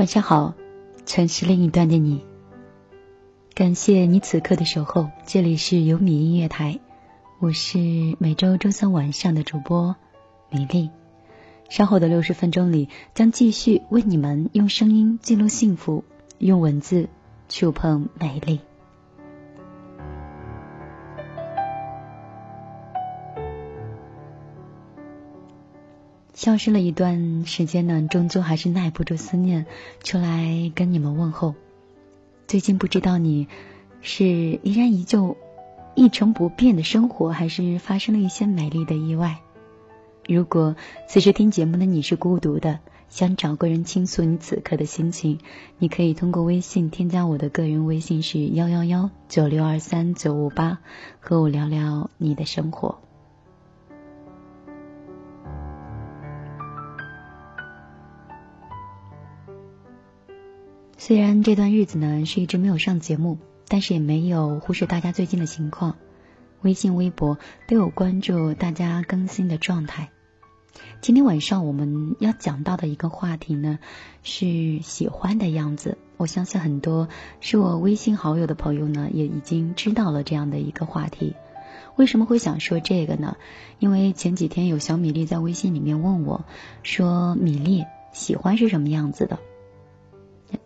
晚上好，城市另一端的你，感谢你此刻的守候。这里是有米音乐台，我是每周周三晚上的主播米粒。稍后的六十分钟里，将继续为你们用声音记录幸福，用文字触碰美丽。消失了一段时间呢，终究还是耐不住思念，出来跟你们问候。最近不知道你是依然依旧一成不变的生活，还是发生了一些美丽的意外？如果此时听节目的你是孤独的，想找个人倾诉你此刻的心情，你可以通过微信添加我的个人微信是幺幺幺九六二三九五八，和我聊聊你的生活。虽然这段日子呢是一直没有上节目，但是也没有忽视大家最近的情况，微信、微博都有关注大家更新的状态。今天晚上我们要讲到的一个话题呢是喜欢的样子。我相信很多是我微信好友的朋友呢也已经知道了这样的一个话题。为什么会想说这个呢？因为前几天有小米粒在微信里面问我，说米粒喜欢是什么样子的？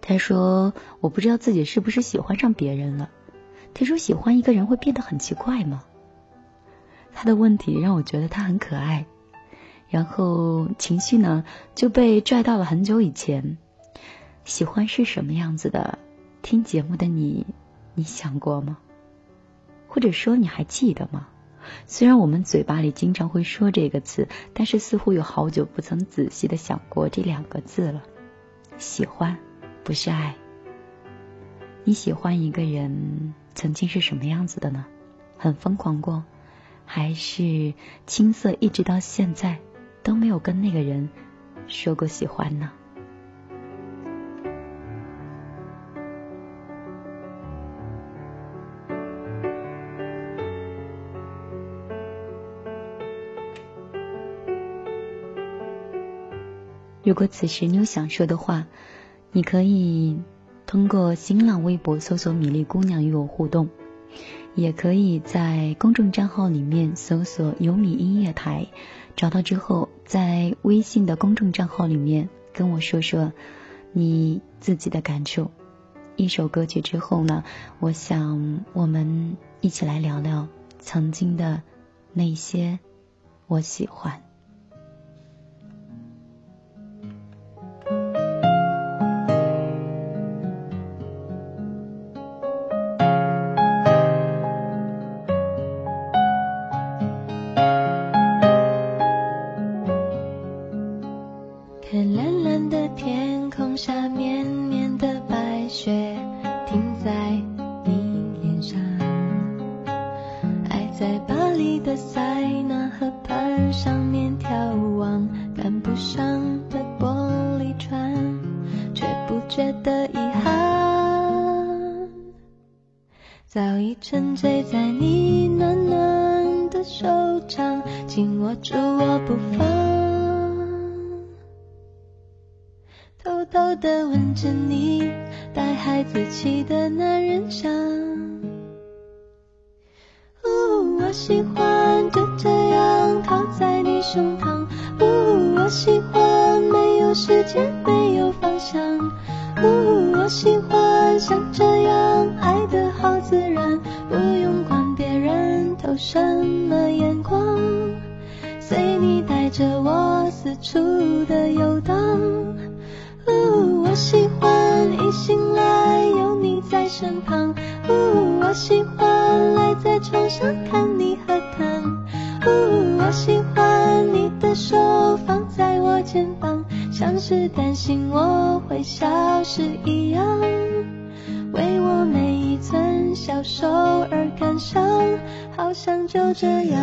他说：“我不知道自己是不是喜欢上别人了。”他说：“喜欢一个人会变得很奇怪吗？”他的问题让我觉得他很可爱，然后情绪呢就被拽到了很久以前。喜欢是什么样子的？听节目的你，你想过吗？或者说你还记得吗？虽然我们嘴巴里经常会说这个词，但是似乎有好久不曾仔细的想过这两个字了。喜欢。不是爱。你喜欢一个人曾经是什么样子的呢？很疯狂过，还是青涩一直到现在都没有跟那个人说过喜欢呢？如果此时你有想说的话。你可以通过新浪微博搜索“米粒姑娘”与我互动，也可以在公众账号里面搜索“有米音乐台”，找到之后，在微信的公众账号里面跟我说说你自己的感受。一首歌曲之后呢，我想我们一起来聊聊曾经的那些我喜欢。不放，偷偷的吻着你带孩子气的男人香。呜，我喜欢就这样靠在你胸膛。呜，我喜欢没有时间，没有方向。呜，我喜欢像这样爱的好自然。不用管别人投什么眼光，随你带着我四处的游荡。呜，我喜欢一醒来有你在身旁。呜，我喜欢赖在床上看你喝汤。呜，我喜欢你的手放在我肩膀，像是担心我会消失一样。为我每一寸消瘦而感伤，好像就这样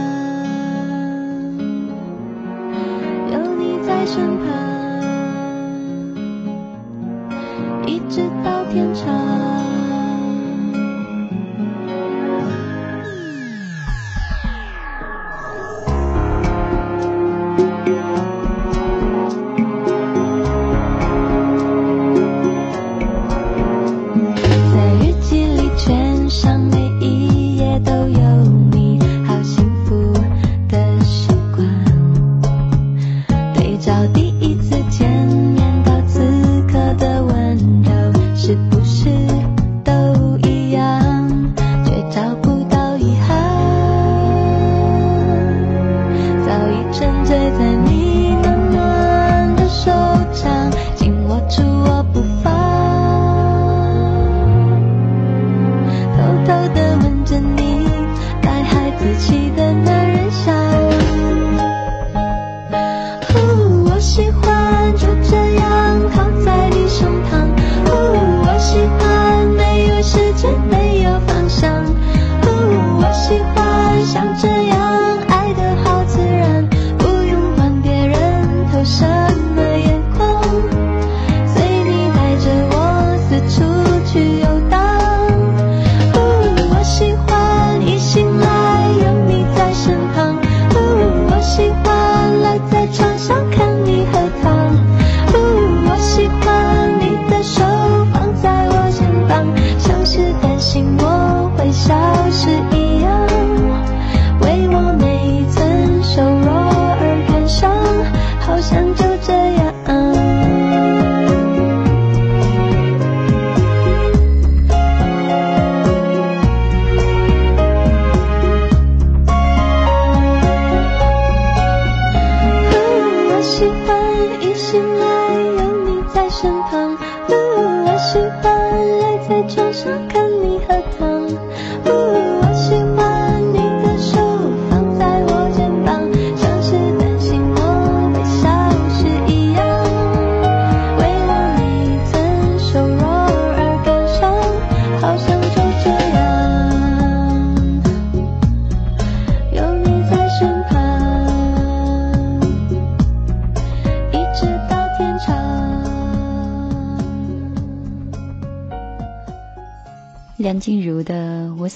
在身旁，一直到天长。着你带孩子气的男人笑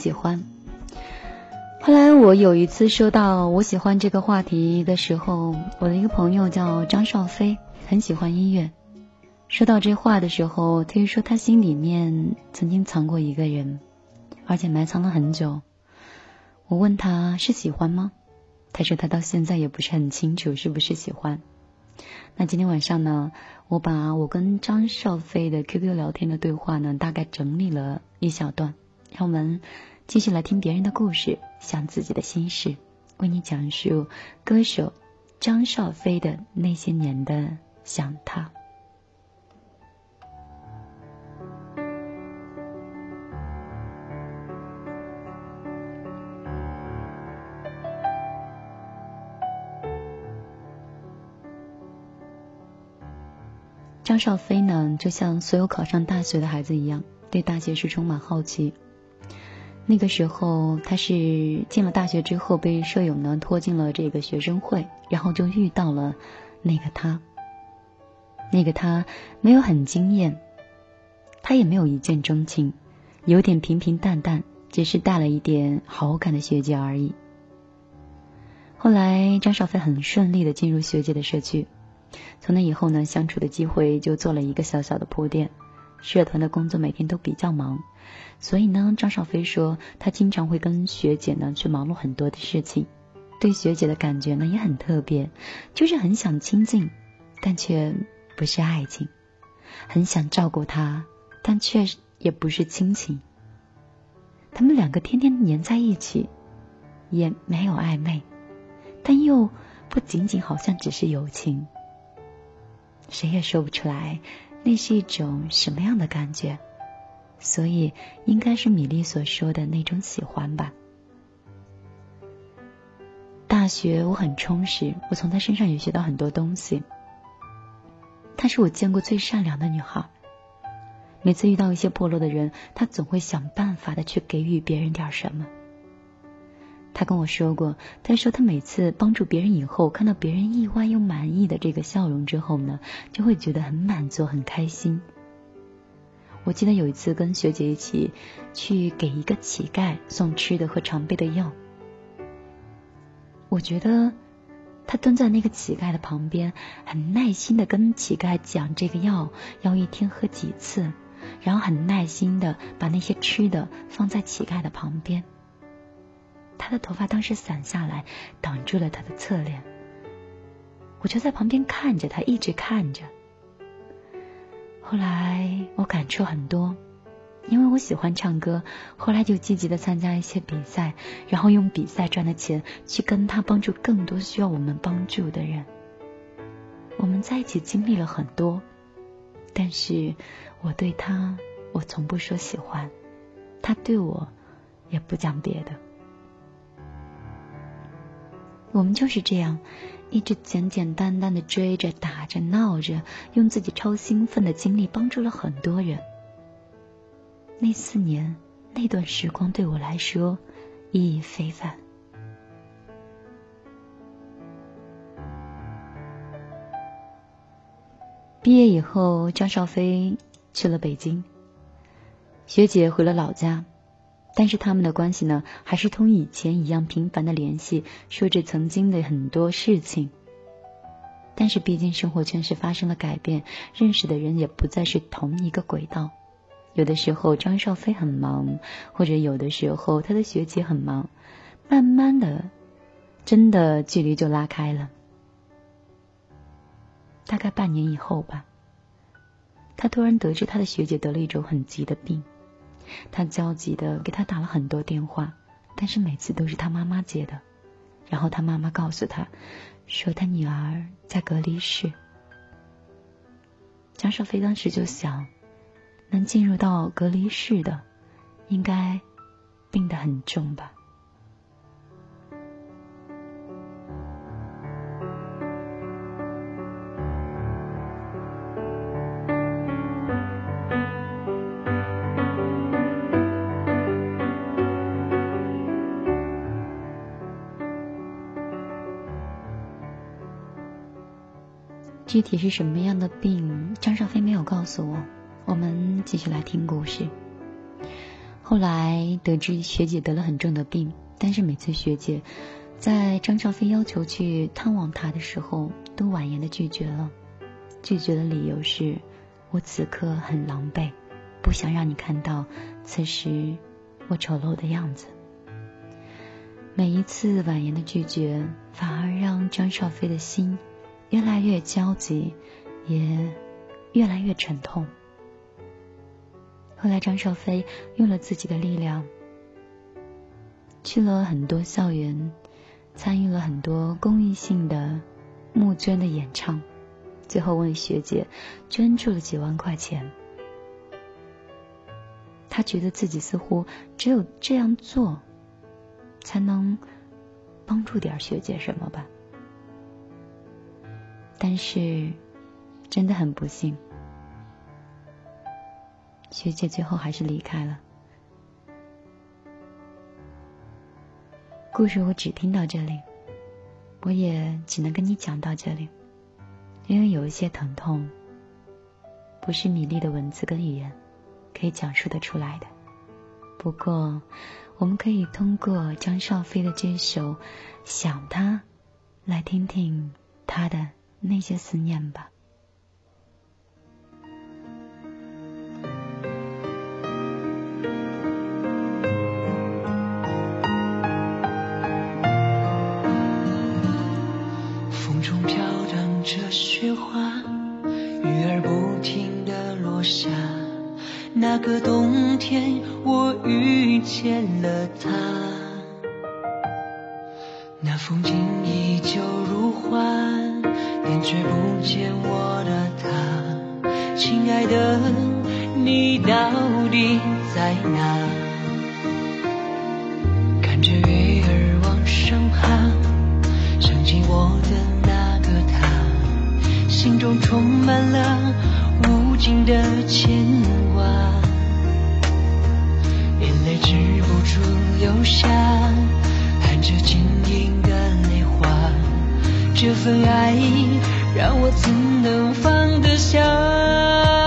喜欢》。后来我有一次说到我喜欢这个话题的时候，我的一个朋友叫张少飞，很喜欢音乐。说到这话的时候，他又说他心里面曾经藏过一个人，而且埋藏了很久。我问他是喜欢吗？他说他到现在也不是很清楚是不是喜欢。那今天晚上呢，我把我跟张少飞的 QQ 聊天的对话呢，大概整理了一小段，让我们继续来听别人的故事，想自己的心事，为你讲述歌手张少飞的那些年的想他。张少飞呢，就像所有考上大学的孩子一样，对大学是充满好奇。那个时候，他是进了大学之后，被舍友呢拖进了这个学生会，然后就遇到了那个他。那个他没有很惊艳，他也没有一见钟情，有点平平淡淡，只是带了一点好感的学姐而已。后来，张少飞很顺利的进入学姐的社区。从那以后呢，相处的机会就做了一个小小的铺垫。社团的工作每天都比较忙，所以呢，张少飞说他经常会跟学姐呢去忙碌很多的事情。对学姐的感觉呢也很特别，就是很想亲近，但却不是爱情；很想照顾她，但却也不是亲情。他们两个天天黏在一起，也没有暧昧，但又不仅仅好像只是友情。谁也说不出来，那是一种什么样的感觉，所以应该是米粒所说的那种喜欢吧。大学我很充实，我从她身上也学到很多东西。她是我见过最善良的女孩，每次遇到一些破落的人，她总会想办法的去给予别人点什么。他跟我说过，他说他每次帮助别人以后，看到别人意外又满意的这个笑容之后呢，就会觉得很满足、很开心。我记得有一次跟学姐一起去给一个乞丐送吃的和常备的药，我觉得他蹲在那个乞丐的旁边，很耐心的跟乞丐讲这个药要一天喝几次，然后很耐心的把那些吃的放在乞丐的旁边。他的头发当时散下来，挡住了他的侧脸。我就在旁边看着他，一直看着。后来我感触很多，因为我喜欢唱歌，后来就积极的参加一些比赛，然后用比赛赚的钱去跟他帮助更多需要我们帮助的人。我们在一起经历了很多，但是我对他，我从不说喜欢，他对我也不讲别的。我们就是这样，一直简简单单的追着、打着、闹着，用自己超兴奋的精力帮助了很多人。那四年，那段时光对我来说意义非凡。毕业以后，张少飞去了北京，学姐回了老家。但是他们的关系呢，还是同以前一样频繁的联系，说着曾经的很多事情。但是毕竟生活圈是发生了改变，认识的人也不再是同一个轨道。有的时候张少飞很忙，或者有的时候他的学姐很忙，慢慢的，真的距离就拉开了。大概半年以后吧，他突然得知他的学姐得了一种很急的病。他焦急的给他打了很多电话，但是每次都是他妈妈接的。然后他妈妈告诉他，说他女儿在隔离室。张少飞当时就想，能进入到隔离室的，应该病得很重吧。具体是什么样的病，张少飞没有告诉我。我们继续来听故事。后来得知学姐得了很重的病，但是每次学姐在张少飞要求去探望她的时候，都婉言的拒绝了。拒绝的理由是：我此刻很狼狈，不想让你看到此时我丑陋的样子。每一次婉言的拒绝，反而让张少飞的心越来越焦急，也越来越沉痛。后来，张少飞用了自己的力量，去了很多校园，参与了很多公益性的募捐的演唱，最后为学姐捐助了几万块钱。他觉得自己似乎只有这样做，才能帮助点学姐什么吧。但是，真的很不幸。学姐最后还是离开了。故事我只听到这里，我也只能跟你讲到这里，因为有一些疼痛，不是米粒的文字跟语言可以讲述的出来的。不过，我们可以通过张少飞的这首《想他》，来听听他的那些思念吧。风中飘荡着雪花，雨儿不停的落下。那个冬天，我遇见了他。那风景依旧如画。但却不见我的他。亲爱的，你到底在哪？看着月儿往上爬，想起我的那个他，心中充满了无尽的牵挂。眼泪止不住流下，含着晶莹的泪花。这份爱让我怎能放得下？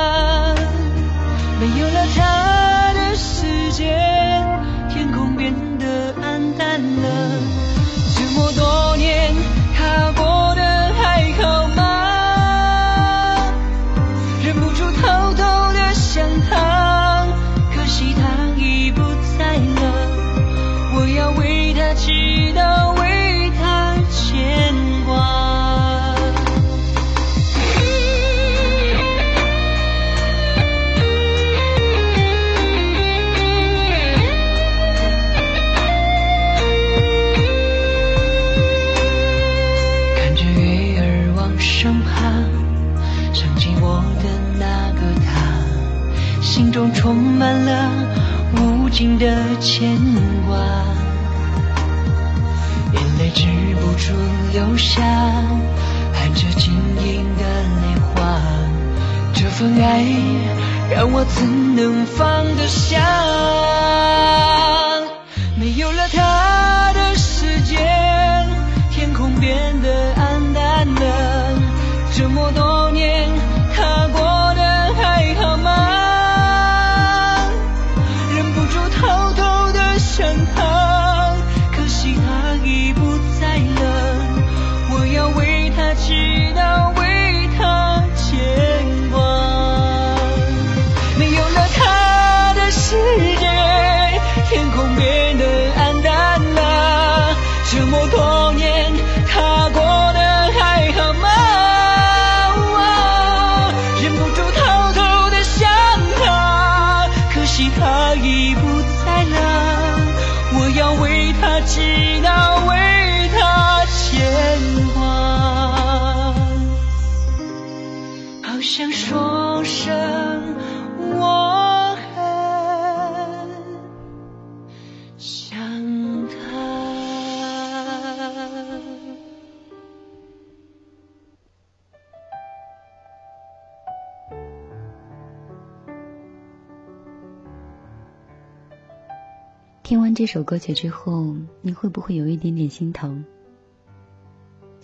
听完这首歌曲之后，你会不会有一点点心疼？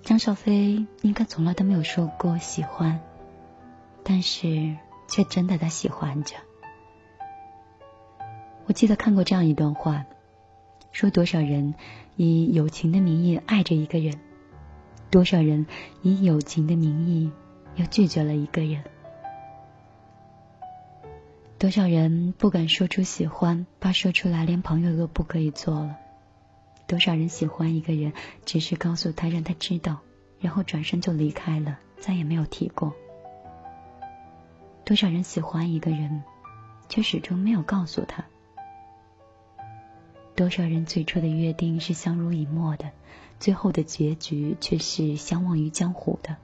张少飞应该从来都没有说过喜欢。但是，却真的在喜欢着。我记得看过这样一段话，说多少人以友情的名义爱着一个人，多少人以友情的名义又拒绝了一个人。多少人不敢说出喜欢，怕说出来连朋友都不可以做了。多少人喜欢一个人，只是告诉他让他知道，然后转身就离开了，再也没有提过。多少人喜欢一个人，却始终没有告诉他。多少人最初的约定是相濡以沫的，最后的结局却是相忘于江湖的。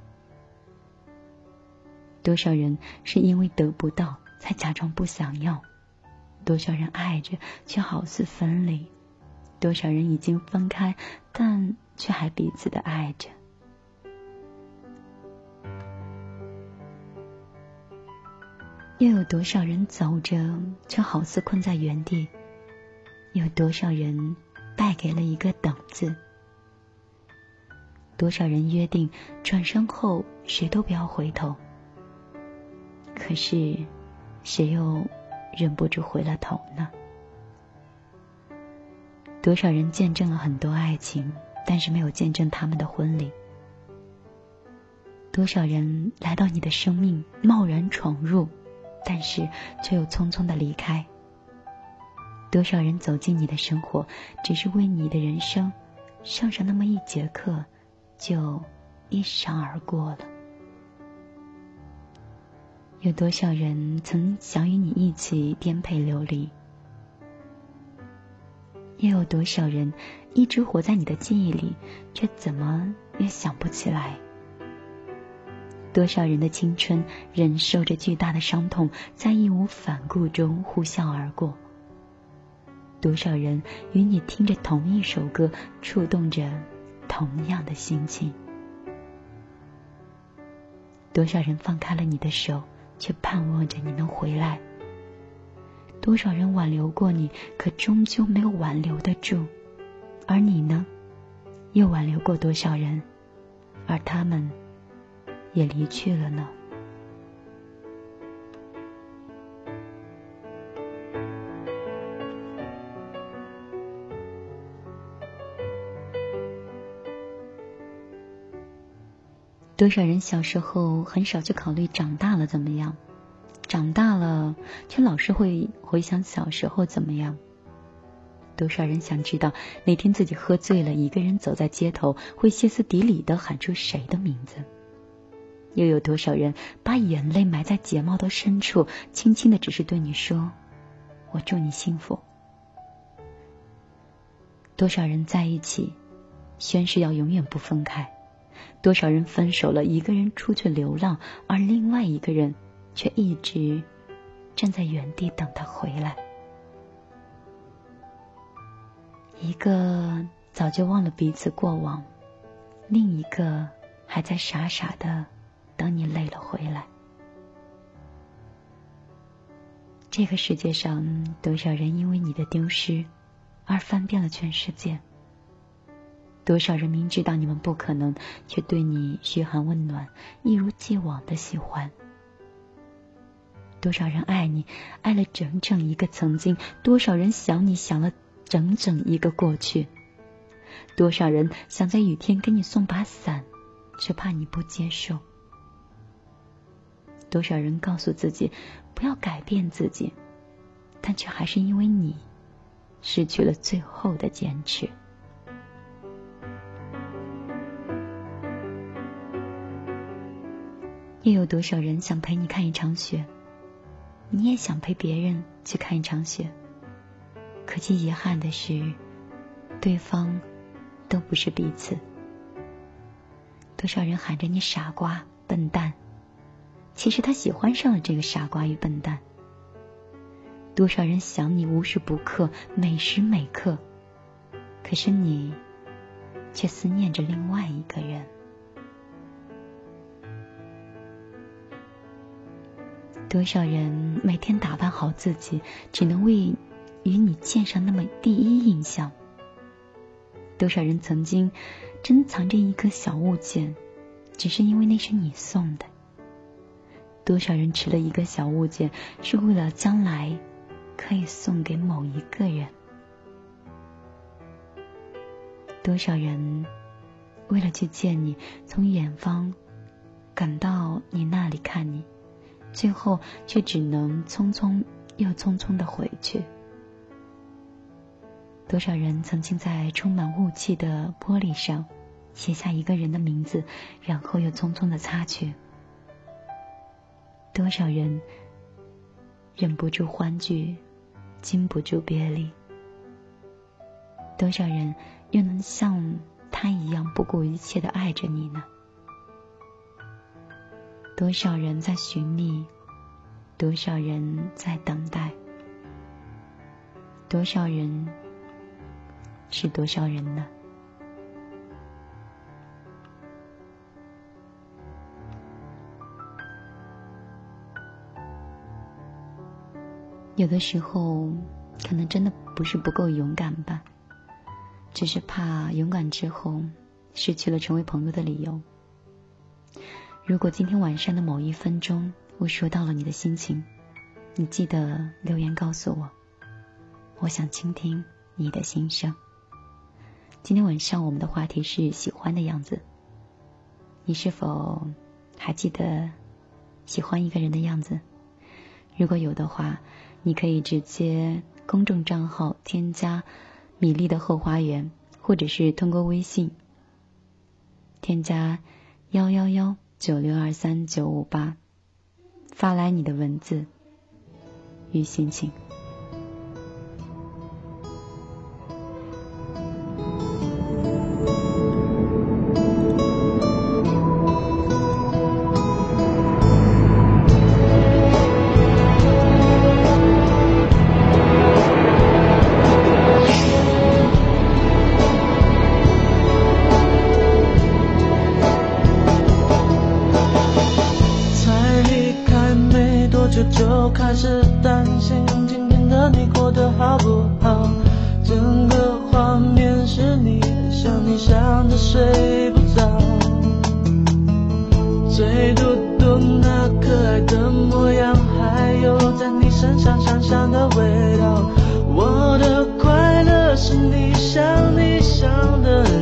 多少人是因为得不到。才假装不想要，多少人爱着却好似分离，多少人已经分开，但却还彼此的爱着。又有多少人走着却好似困在原地？有多少人败给了一个等字？多少人约定转身后谁都不要回头？可是。谁又忍不住回了头呢？多少人见证了很多爱情，但是没有见证他们的婚礼？多少人来到你的生命，贸然闯入，但是却又匆匆的离开？多少人走进你的生活，只是为你的人生上上那么一节课，就一闪而过了？有多少人曾想与你一起颠沛流离？又有多少人一直活在你的记忆里，却怎么也想不起来？多少人的青春忍受着巨大的伤痛，在义无反顾中呼啸而过？多少人与你听着同一首歌，触动着同样的心情？多少人放开了你的手？却盼望着你能回来。多少人挽留过你，可终究没有挽留得住。而你呢，又挽留过多少人，而他们也离去了呢？多少人小时候很少去考虑长大了怎么样，长大了却老是会回想小时候怎么样。多少人想知道哪天自己喝醉了，一个人走在街头，会歇斯底里的喊出谁的名字？又有多少人把眼泪埋在睫毛的深处，轻轻的只是对你说：“我祝你幸福。”多少人在一起，宣誓要永远不分开？多少人分手了，一个人出去流浪，而另外一个人却一直站在原地等他回来。一个早就忘了彼此过往，另一个还在傻傻的等你累了回来。这个世界上，多少人因为你的丢失而翻遍了全世界？多少人明知道你们不可能，却对你嘘寒问暖，一如既往的喜欢？多少人爱你，爱了整整一个曾经？多少人想你，想了整整一个过去？多少人想在雨天给你送把伞，却怕你不接受？多少人告诉自己不要改变自己，但却还是因为你，失去了最后的坚持？又有多少人想陪你看一场雪？你也想陪别人去看一场雪。可惜遗憾的是，对方都不是彼此。多少人喊着你傻瓜、笨蛋，其实他喜欢上了这个傻瓜与笨蛋。多少人想你无时不刻、每时每刻，可是你却思念着另外一个人。多少人每天打扮好自己，只能为与你见上那么第一印象？多少人曾经珍藏着一颗小物件，只是因为那是你送的？多少人持了一个小物件，是为了将来可以送给某一个人。多少人为了去见你，从远方赶到你那里看你，最后却只能匆匆又匆匆的回去。多少人曾经在充满雾气的玻璃上写下一个人的名字，然后又匆匆的擦去。多少人忍不住欢聚，禁不住别离。多少人又能像他一样不顾一切的爱着你呢？多少人在寻觅，多少人在等待，多少人是多少人呢？有的时候，可能真的不是不够勇敢吧。只是怕勇敢之后失去了成为朋友的理由。如果今天晚上的某一分钟我说到了你的心情，你记得留言告诉我，我想倾听你的心声。今天晚上我们的话题是喜欢的样子，你是否还记得喜欢一个人的样子？如果有的话，你可以直接公众账号添加。米粒的后花园，或者是通过微信添加幺幺幺九六二三九五八，发来你的文字与心情。香的味道，我的快乐是你，想你想的。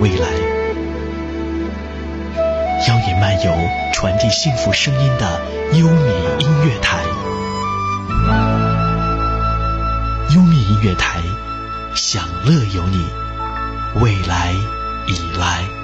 未来。邀你漫游传递幸福声音的优米音乐台，优米音乐台，享乐有你，未来已来。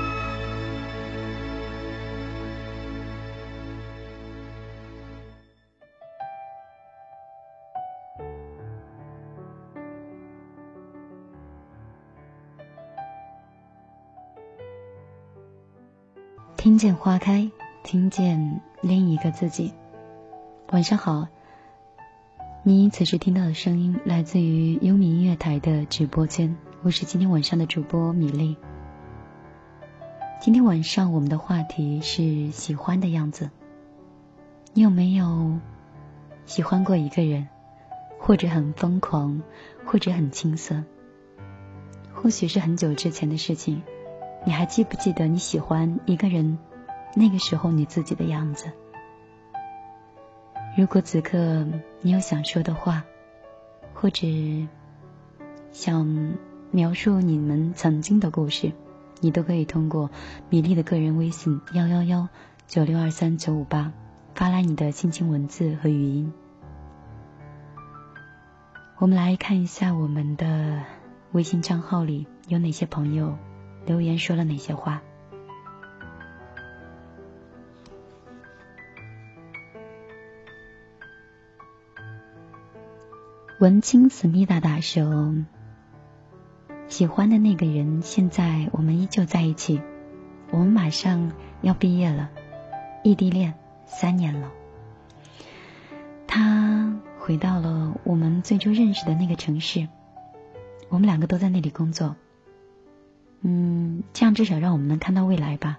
见花开，听见另一个自己。晚上好，你此时听到的声音来自于优米音乐台的直播间，我是今天晚上的主播米粒。今天晚上我们的话题是喜欢的样子。你有没有喜欢过一个人，或者很疯狂，或者很青涩？或许是很久之前的事情。你还记不记得你喜欢一个人那个时候你自己的样子？如果此刻你有想说的话，或者想描述你们曾经的故事，你都可以通过米粒的个人微信幺幺幺九六二三九五八发来你的心情文字和语音。我们来看一下我们的微信账号里有哪些朋友。留言说了哪些话？文青思密达达说：“喜欢的那个人，现在我们依旧在一起。我们马上要毕业了，异地恋三年了。他回到了我们最初认识的那个城市，我们两个都在那里工作。”嗯，这样至少让我们能看到未来吧。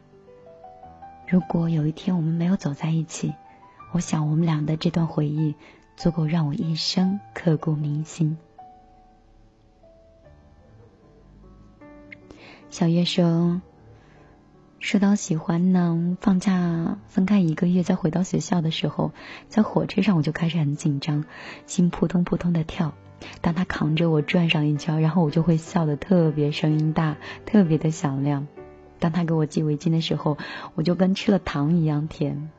如果有一天我们没有走在一起，我想我们俩的这段回忆足够让我一生刻骨铭心。小月说：“说到喜欢呢，放假分开一个月再回到学校的时候，在火车上我就开始很紧张，心扑通扑通的跳。”当他扛着我转上一圈，然后我就会笑得特别声音大，特别的响亮。当他给我系围巾的时候，我就跟吃了糖一样甜。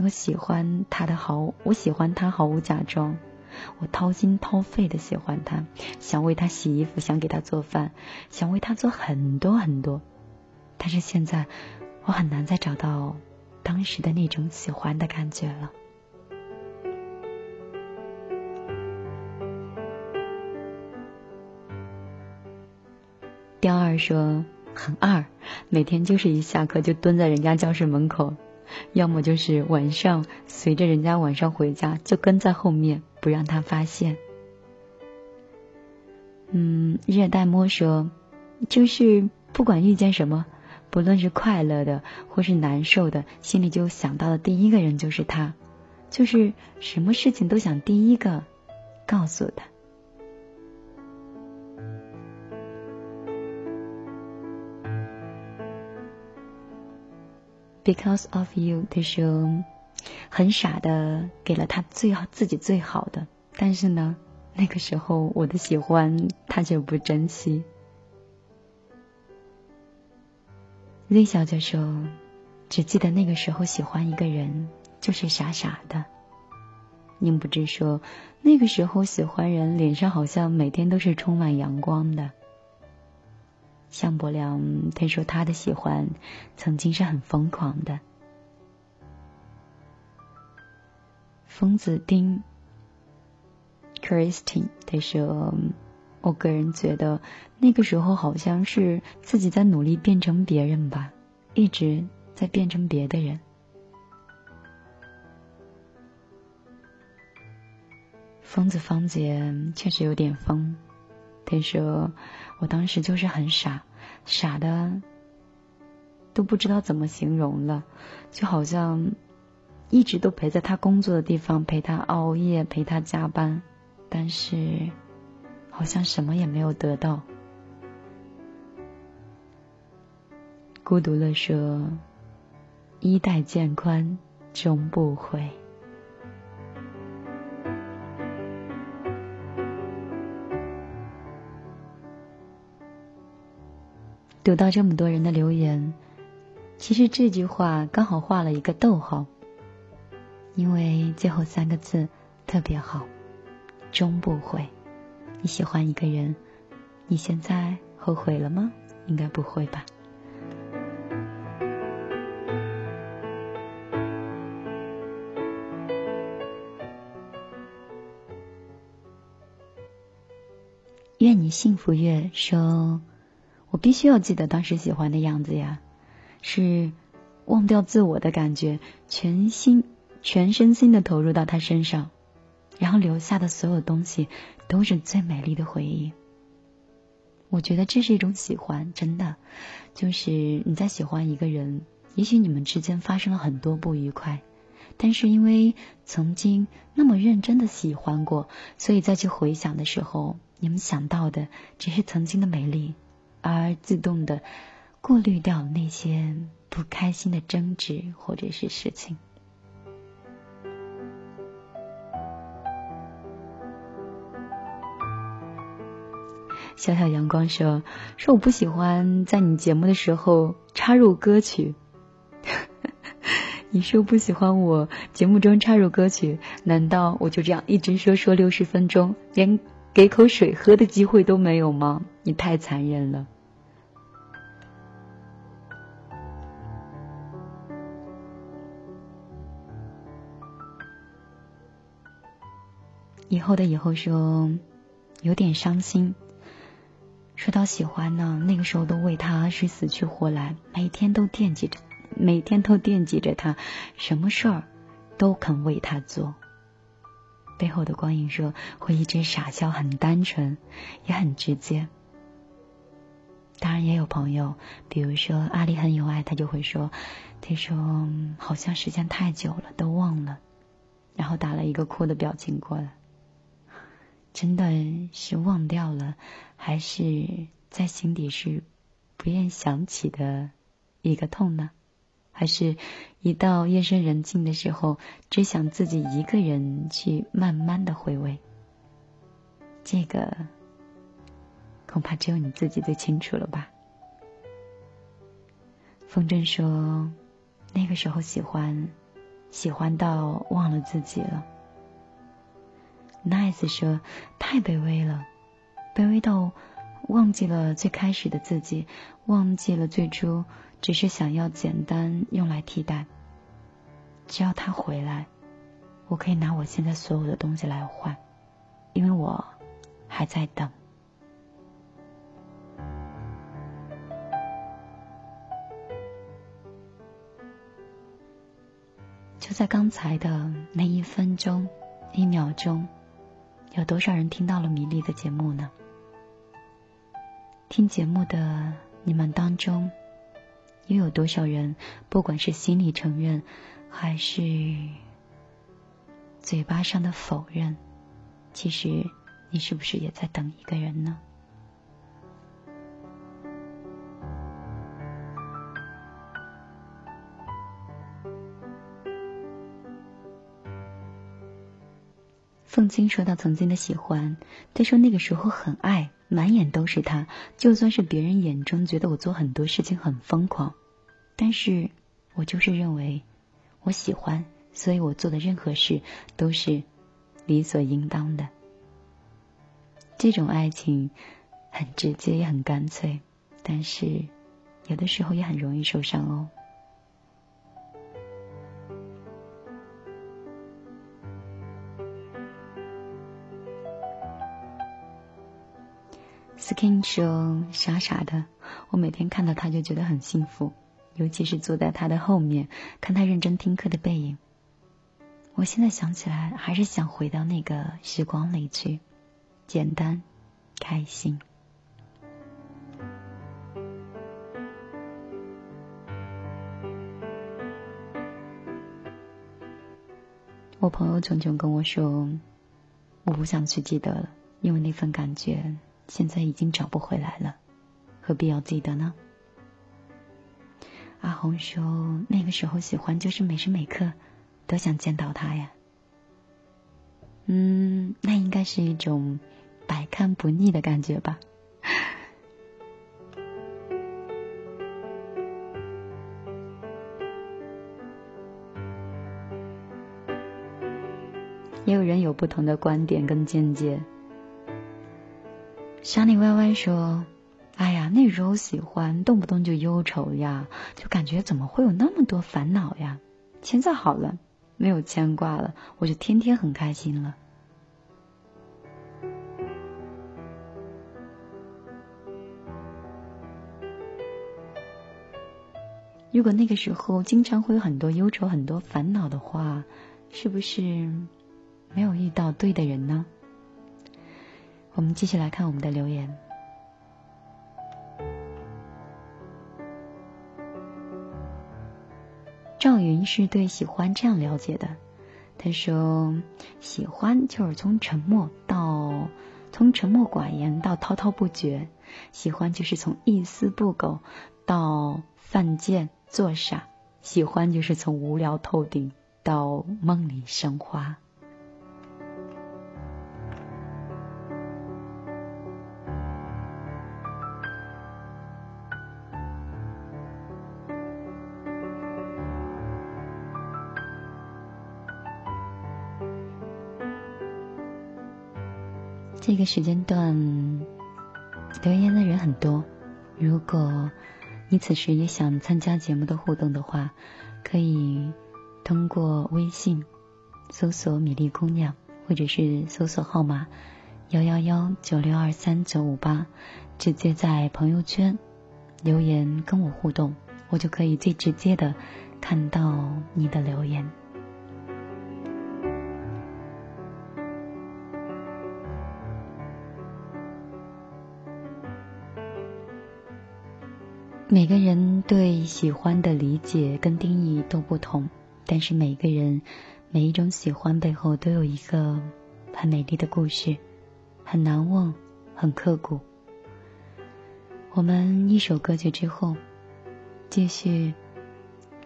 我喜欢他的毫，我喜欢他毫无假装，我掏心掏肺的喜欢他，想为他洗衣服，想给他做饭，想为他做很多很多。但是现在，我很难再找到当时的那种喜欢的感觉了。刁二说很二，每天就是一下课就蹲在人家教室门口，要么就是晚上随着人家晚上回家就跟在后面不让他发现。嗯，热带摸说就是不管遇见什么，不论是快乐的或是难受的，心里就想到的第一个人就是他，就是什么事情都想第一个告诉他。Because of you，他说很傻的给了他最好自己最好的，但是呢，那个时候我的喜欢他却不珍惜。Z 小姐说，只记得那个时候喜欢一个人，就是傻傻的。宁不知说，那个时候喜欢人，脸上好像每天都是充满阳光的。向伯良他说他的喜欢曾经是很疯狂的。疯子丁 Christine 他说，我个人觉得那个时候好像是自己在努力变成别人吧，一直在变成别的人。疯子方杰确实有点疯，他说。我当时就是很傻，傻的都不知道怎么形容了，就好像一直都陪在他工作的地方，陪他熬夜，陪他加班，但是好像什么也没有得到。孤独了说：“衣带渐宽终不悔。”读到这么多人的留言，其实这句话刚好画了一个逗号，因为最后三个字特别好，终不悔。你喜欢一个人，你现在后悔了吗？应该不会吧。愿你幸福月说。我必须要记得当时喜欢的样子呀，是忘掉自我的感觉，全心全身心的投入到他身上，然后留下的所有东西都是最美丽的回忆。我觉得这是一种喜欢，真的，就是你在喜欢一个人，也许你们之间发生了很多不愉快，但是因为曾经那么认真的喜欢过，所以再去回想的时候，你们想到的只是曾经的美丽。而自动的过滤掉那些不开心的争执或者是事情。小小阳光说：“说我不喜欢在你节目的时候插入歌曲。你说不喜欢我节目中插入歌曲，难道我就这样一直说说六十分钟，连给口水喝的机会都没有吗？你太残忍了。”以后的以后说有点伤心。说到喜欢呢，那个时候都为他是死去活来，每天都惦记着，每天都惦记着他，什么事儿都肯为他做。背后的光影说会一直傻笑，很单纯，也很直接。当然也有朋友，比如说阿里很有爱，他就会说，他说好像时间太久了，都忘了，然后打了一个哭的表情过来。真的是忘掉了，还是在心底是不愿想起的一个痛呢？还是一到夜深人静的时候，只想自己一个人去慢慢的回味？这个恐怕只有你自己最清楚了吧。风筝说，那个时候喜欢，喜欢到忘了自己了。Nice 说：“太卑微了，卑微到忘记了最开始的自己，忘记了最初只是想要简单用来替代。只要他回来，我可以拿我现在所有的东西来换，因为我还在等。”在刚才的那一分钟、一秒钟。有多少人听到了米粒的节目呢？听节目的你们当中，又有多少人，不管是心里承认，还是嘴巴上的否认，其实你是不是也在等一个人呢？曾经说到曾经的喜欢，他说那个时候很爱，满眼都是他。就算是别人眼中觉得我做很多事情很疯狂，但是我就是认为我喜欢，所以我做的任何事都是理所应当的。这种爱情很直接也很干脆，但是有的时候也很容易受伤哦。Skin 说：“傻傻的，我每天看到他就觉得很幸福，尤其是坐在他的后面看他认真听课的背影。我现在想起来，还是想回到那个时光里去，简单，开心。”我朋友炯炯跟我说：“我不想去记得了，因为那份感觉。”现在已经找不回来了，何必要记得呢？阿红说：“那个时候喜欢就是每时每刻都想见到他呀。”嗯，那应该是一种百看不腻的感觉吧。也有人有不同的观点跟见解。想你歪歪说：“哎呀，那时候喜欢，动不动就忧愁呀，就感觉怎么会有那么多烦恼呀？现在好了，没有牵挂了，我就天天很开心了。如果那个时候经常会有很多忧愁、很多烦恼的话，是不是没有遇到对的人呢？”我们继续来看我们的留言。赵云是对喜欢这样了解的，他说：“喜欢就是从沉默到从沉默寡言到滔滔不绝，喜欢就是从一丝不苟到犯贱作傻，喜欢就是从无聊透顶到梦里生花。”这个时间段留言的人很多，如果你此时也想参加节目的互动的话，可以通过微信搜索“米粒姑娘”或者是搜索号码幺幺幺九六二三九五八，直接在朋友圈留言跟我互动，我就可以最直接的看到你的留言。每个人对喜欢的理解跟定义都不同，但是每个人每一种喜欢背后都有一个很美丽的故事，很难忘，很刻骨。我们一首歌曲之后，继续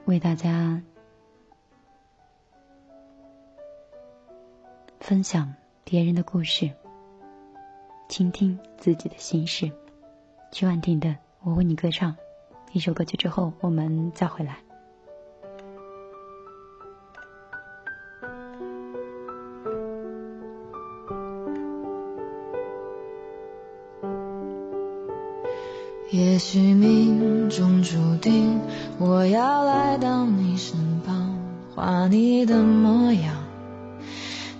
为大家分享别人的故事，倾听自己的心事。曲婉婷的《我为你歌唱》。一首歌曲之后，我们再回来。也许命中注定，我要来到你身旁，画你的模样，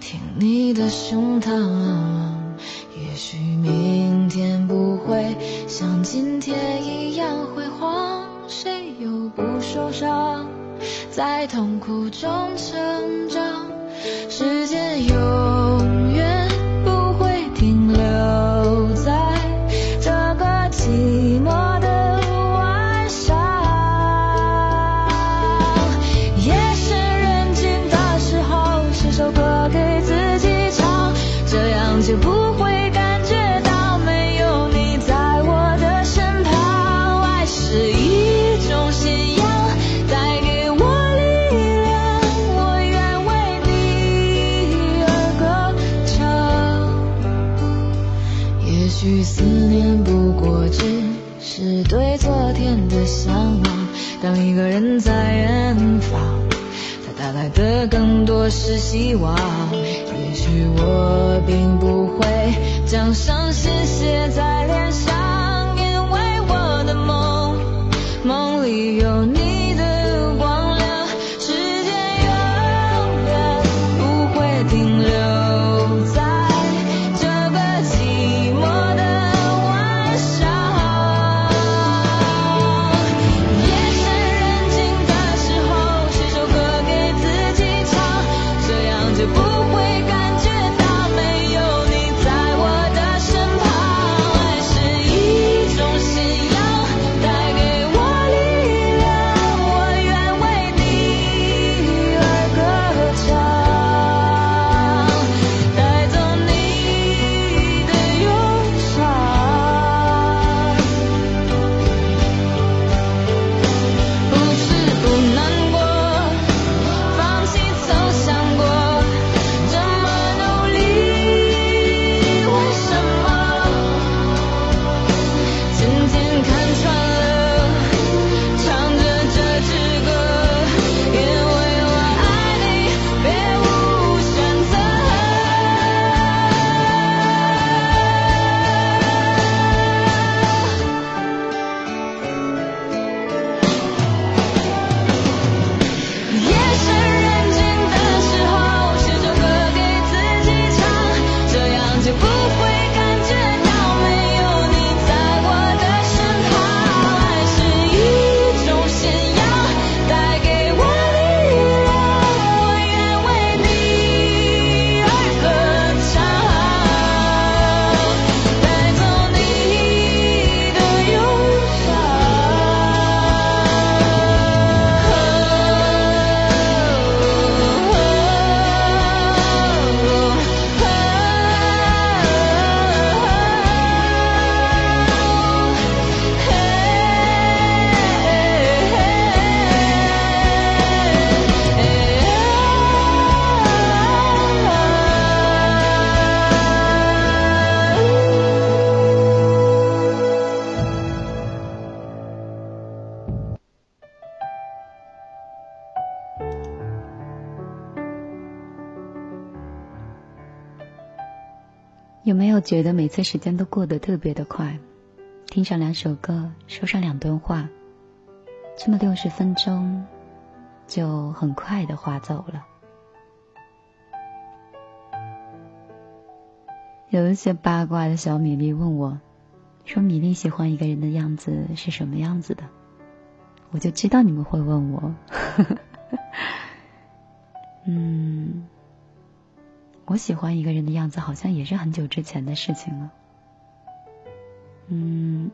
听你的胸膛。在痛苦中成长，时间一个人在远方他带来的更多是希望。也许我并不会将伤心写在脸上。觉得每次时间都过得特别的快？听上两首歌，说上两段话，这么六十分钟就很快的划走了。有一些八卦的小米粒问我，说米粒喜欢一个人的样子是什么样子的？我就知道你们会问我。呵 呵嗯。我喜欢一个人的样子，好像也是很久之前的事情了。嗯，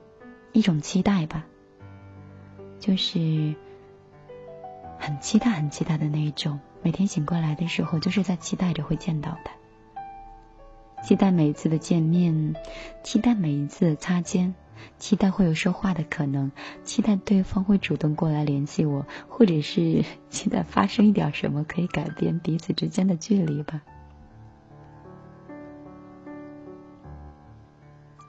一种期待吧，就是很期待、很期待的那一种。每天醒过来的时候，就是在期待着会见到他，期待每一次的见面，期待每一次的擦肩，期待会有说话的可能，期待对方会主动过来联系我，或者是 期待发生一点什么可以改变彼此之间的距离吧。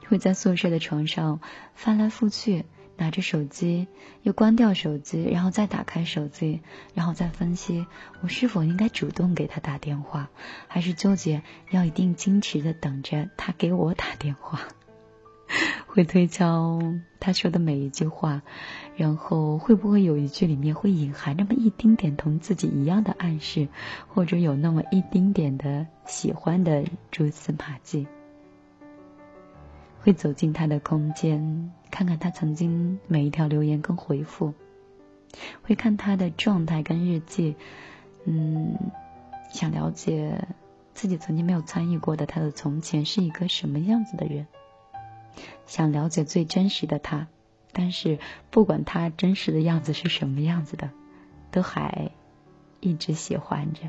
会在宿舍的床上翻来覆去，拿着手机，又关掉手机，然后再打开手机，然后再分析我是否应该主动给他打电话，还是纠结要一定矜持的等着他给我打电话。会推敲他说的每一句话，然后会不会有一句里面会隐含那么一丁点同自己一样的暗示，或者有那么一丁点的喜欢的蛛丝马迹。会走进他的空间，看看他曾经每一条留言跟回复，会看他的状态跟日记，嗯，想了解自己曾经没有参与过的他的从前是一个什么样子的人，想了解最真实的他，但是不管他真实的样子是什么样子的，都还一直喜欢着。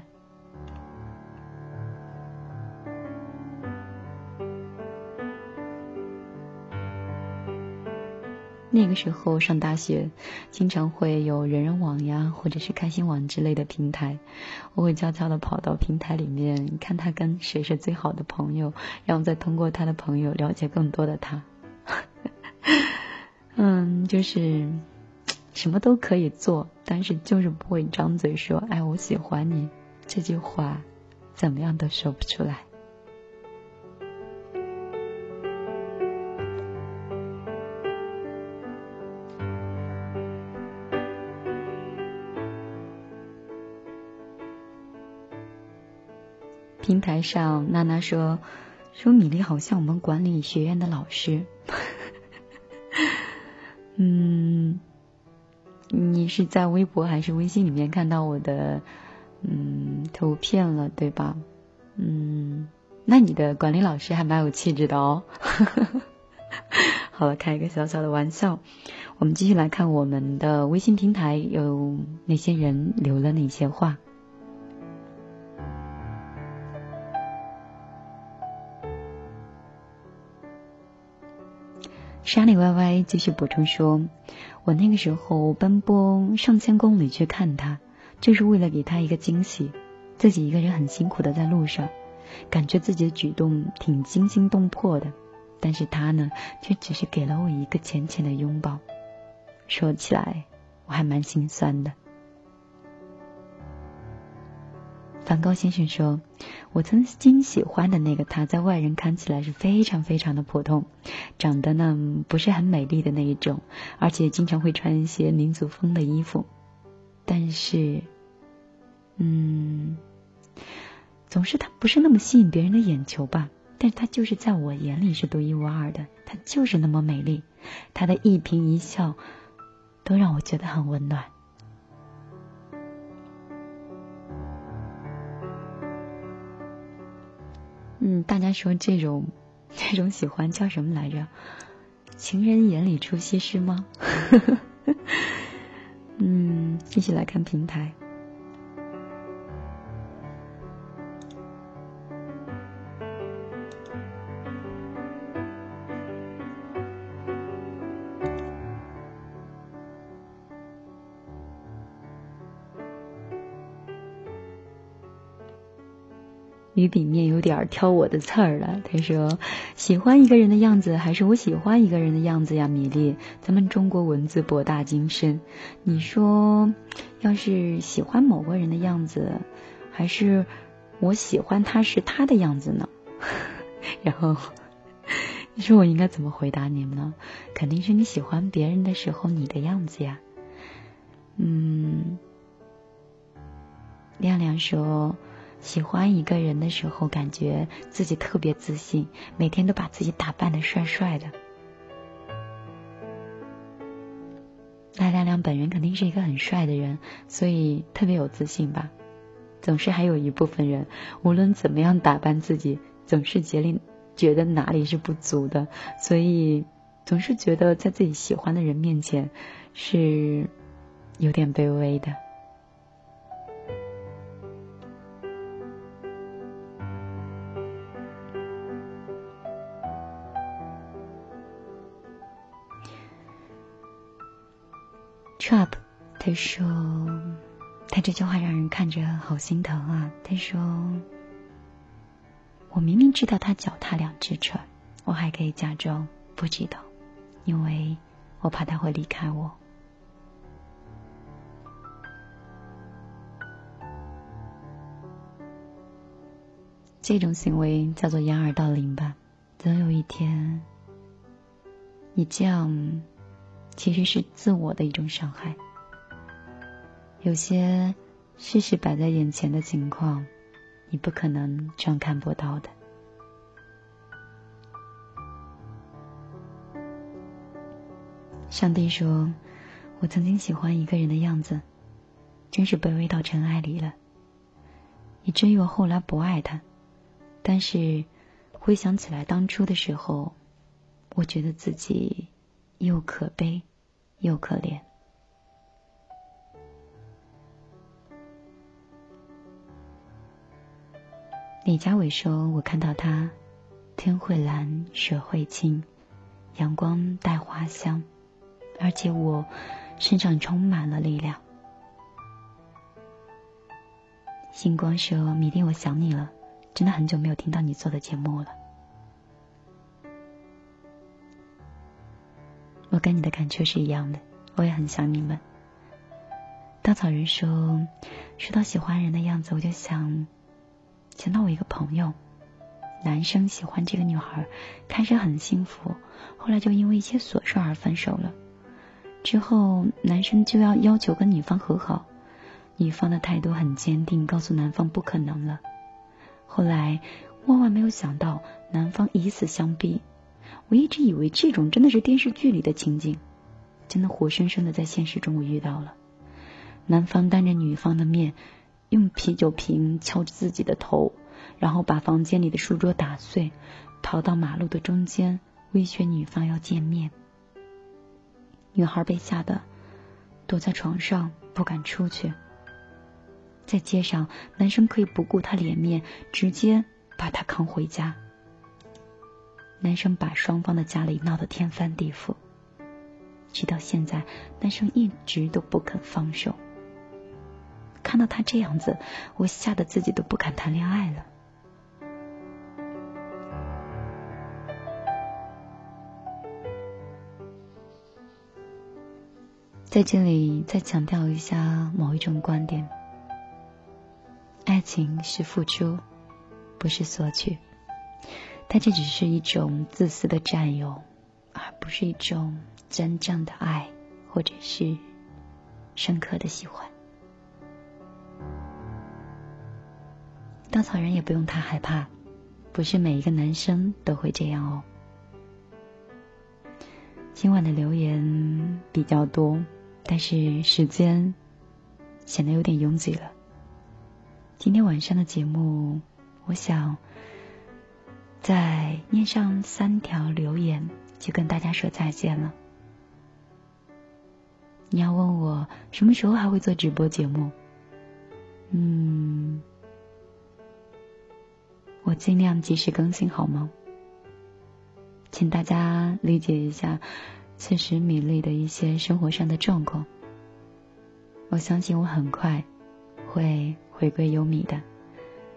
那个时候上大学，经常会有人人网呀，或者是开心网之类的平台，我会悄悄的跑到平台里面看他跟谁是最好的朋友，然后再通过他的朋友了解更多的他。嗯，就是什么都可以做，但是就是不会张嘴说“哎，我喜欢你”这句话，怎么样都说不出来。平台上，娜娜说：“说米粒好像我们管理学院的老师。”嗯，你是在微博还是微信里面看到我的嗯图片了，对吧？嗯，那你的管理老师还蛮有气质的哦。好了，开一个小小的玩笑。我们继续来看我们的微信平台有哪些人留了哪些话。沙里歪歪继续补充说：“我那个时候奔波上千公里去看他，就是为了给他一个惊喜。自己一个人很辛苦的在路上，感觉自己的举动挺惊心动魄的。但是他呢，却只是给了我一个浅浅的拥抱。说起来，我还蛮心酸的。”梵高先生说：“我曾经喜欢的那个他，在外人看起来是非常非常的普通，长得呢不是很美丽的那一种，而且经常会穿一些民族风的衣服。但是，嗯，总是他不是那么吸引别人的眼球吧？但是他就是在我眼里是独一无二的，他就是那么美丽，他的一颦一笑都让我觉得很温暖。”嗯，大家说这种 这种喜欢叫什么来着？情人眼里出西施吗？嗯，一起来看平台。鱼饼面有点挑我的刺儿了。他说：“喜欢一个人的样子，还是我喜欢一个人的样子呀？”米粒，咱们中国文字博大精深。你说，要是喜欢某个人的样子，还是我喜欢他是他的样子呢？然后你说我应该怎么回答你们呢？肯定是你喜欢别人的时候你的样子呀。嗯，亮亮说。喜欢一个人的时候，感觉自己特别自信，每天都把自己打扮的帅帅的。赖亮亮本人肯定是一个很帅的人，所以特别有自信吧。总是还有一部分人，无论怎么样打扮自己，总是竭力觉得哪里是不足的，所以总是觉得在自己喜欢的人面前是有点卑微的。他说，他这句话让人看着好心疼啊。他说，我明明知道他脚踏两只船，我还可以假装不知道，因为我怕他会离开我。这种行为叫做掩耳盗铃吧。总有一天，你这样。其实是自我的一种伤害。有些事实摆在眼前的情况，你不可能装看不到的。上帝说：“我曾经喜欢一个人的样子，真是卑微到尘埃里了。以至于我后来不爱他，但是回想起来当初的时候，我觉得自己又可悲。”又可怜。李佳伟说：“我看到他，天会蓝，水会清，阳光带花香，而且我身上充满了力量。”星光说：“米粒，我想你了，真的很久没有听到你做的节目了。”我跟你的感觉是一样的，我也很想你们。稻草人说：“说到喜欢人的样子，我就想想到我一个朋友，男生喜欢这个女孩，开始很幸福，后来就因为一些琐事而分手了。之后男生就要要求跟女方和好，女方的态度很坚定，告诉男方不可能了。后来万万没有想到，男方以死相逼。我一直以为这种真的是电视剧里的情景，真的活生生的在现实中我遇到了。”男方当着女方的面，用啤酒瓶敲着自己的头，然后把房间里的书桌打碎，逃到马路的中间，威胁女方要见面。女孩被吓得躲在床上，不敢出去。在街上，男生可以不顾她脸面，直接把她扛回家。男生把双方的家里闹得天翻地覆，直到现在，男生一直都不肯放手。看到他这样子，我吓得自己都不敢谈恋爱了。在这里再强调一下某一种观点：爱情是付出，不是索取。但这只是一种自私的占有，而不是一种真正的爱，或者是深刻的喜欢。稻草人也不用太害怕，不是每一个男生都会这样哦。今晚的留言比较多，但是时间显得有点拥挤了。今天晚上的节目，我想再念上三条留言，就跟大家说再见了。你要问我什么时候还会做直播节目？嗯。我尽量及时更新，好吗？请大家理解一下此时米粒的一些生活上的状况。我相信我很快会回归优米的，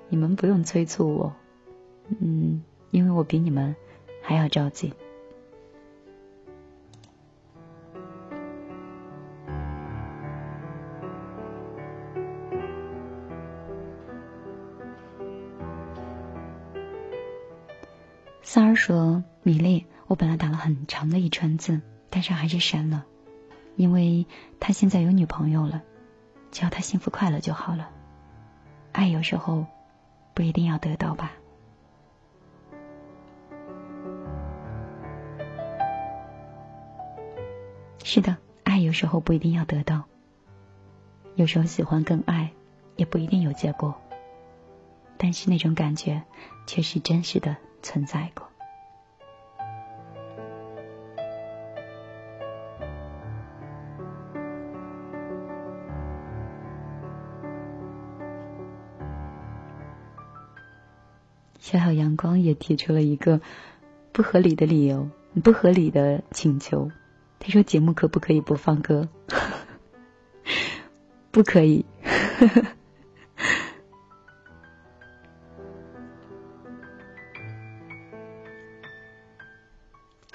你们不用催促我，嗯，因为我比你们还要着急。三儿说：“米粒，我本来打了很长的一串字，但是还是删了，因为他现在有女朋友了，只要他幸福快乐就好了。爱有时候不一定要得到吧？是的，爱有时候不一定要得到，有时候喜欢跟爱也不一定有结果，但是那种感觉却是真实的。”存在过。小小阳光也提出了一个不合理的理由，不合理的请求。他说：“节目可不可以不放歌？” 不可以。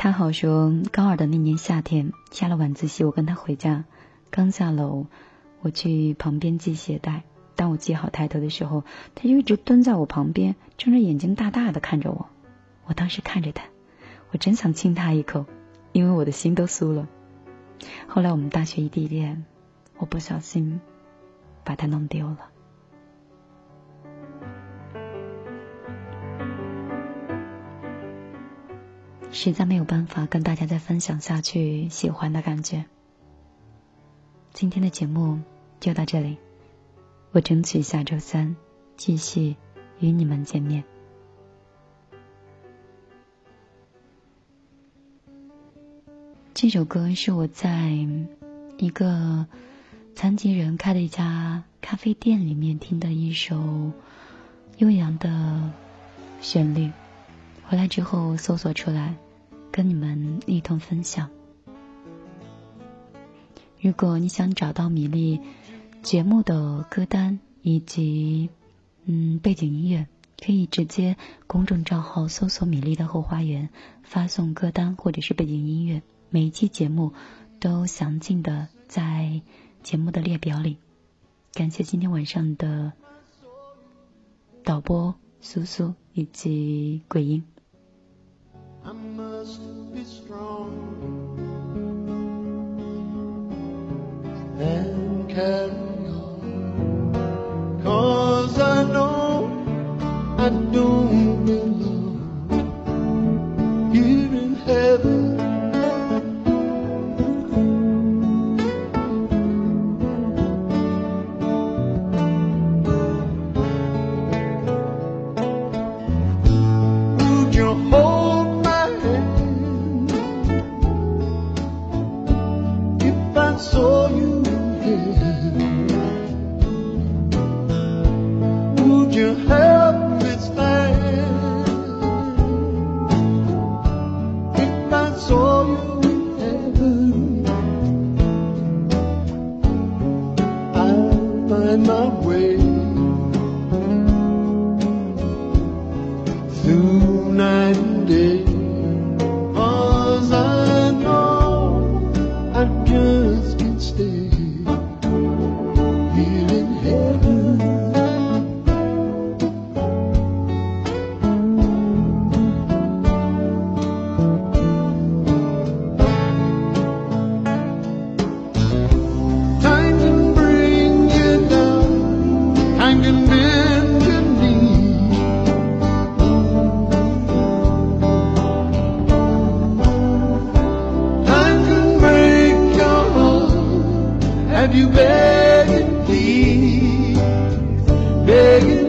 他好说，高二的那年夏天，下了晚自习，我跟他回家，刚下楼，我去旁边系鞋带。当我系好抬头的时候，他就一直蹲在我旁边，睁着眼睛大大的看着我。我当时看着他，我真想亲他一口，因为我的心都酥了。后来我们大学异地恋，我不小心把他弄丢了。实在没有办法跟大家再分享下去喜欢的感觉。今天的节目就到这里，我争取下周三继续与你们见面。这首歌是我在一个残疾人开的一家咖啡店里面听的一首悠扬的旋律。回来之后搜索出来，跟你们一同分享。如果你想找到米粒节目的歌单以及嗯背景音乐，可以直接公众账号搜索“米粒的后花园”，发送歌单或者是背景音乐，每一期节目都详尽的在。节目的列表里。感谢今天晚上的导播苏苏以及鬼音。I must be strong and carry on. Cause I know I don't belong here in heaven. you begging, please, begging.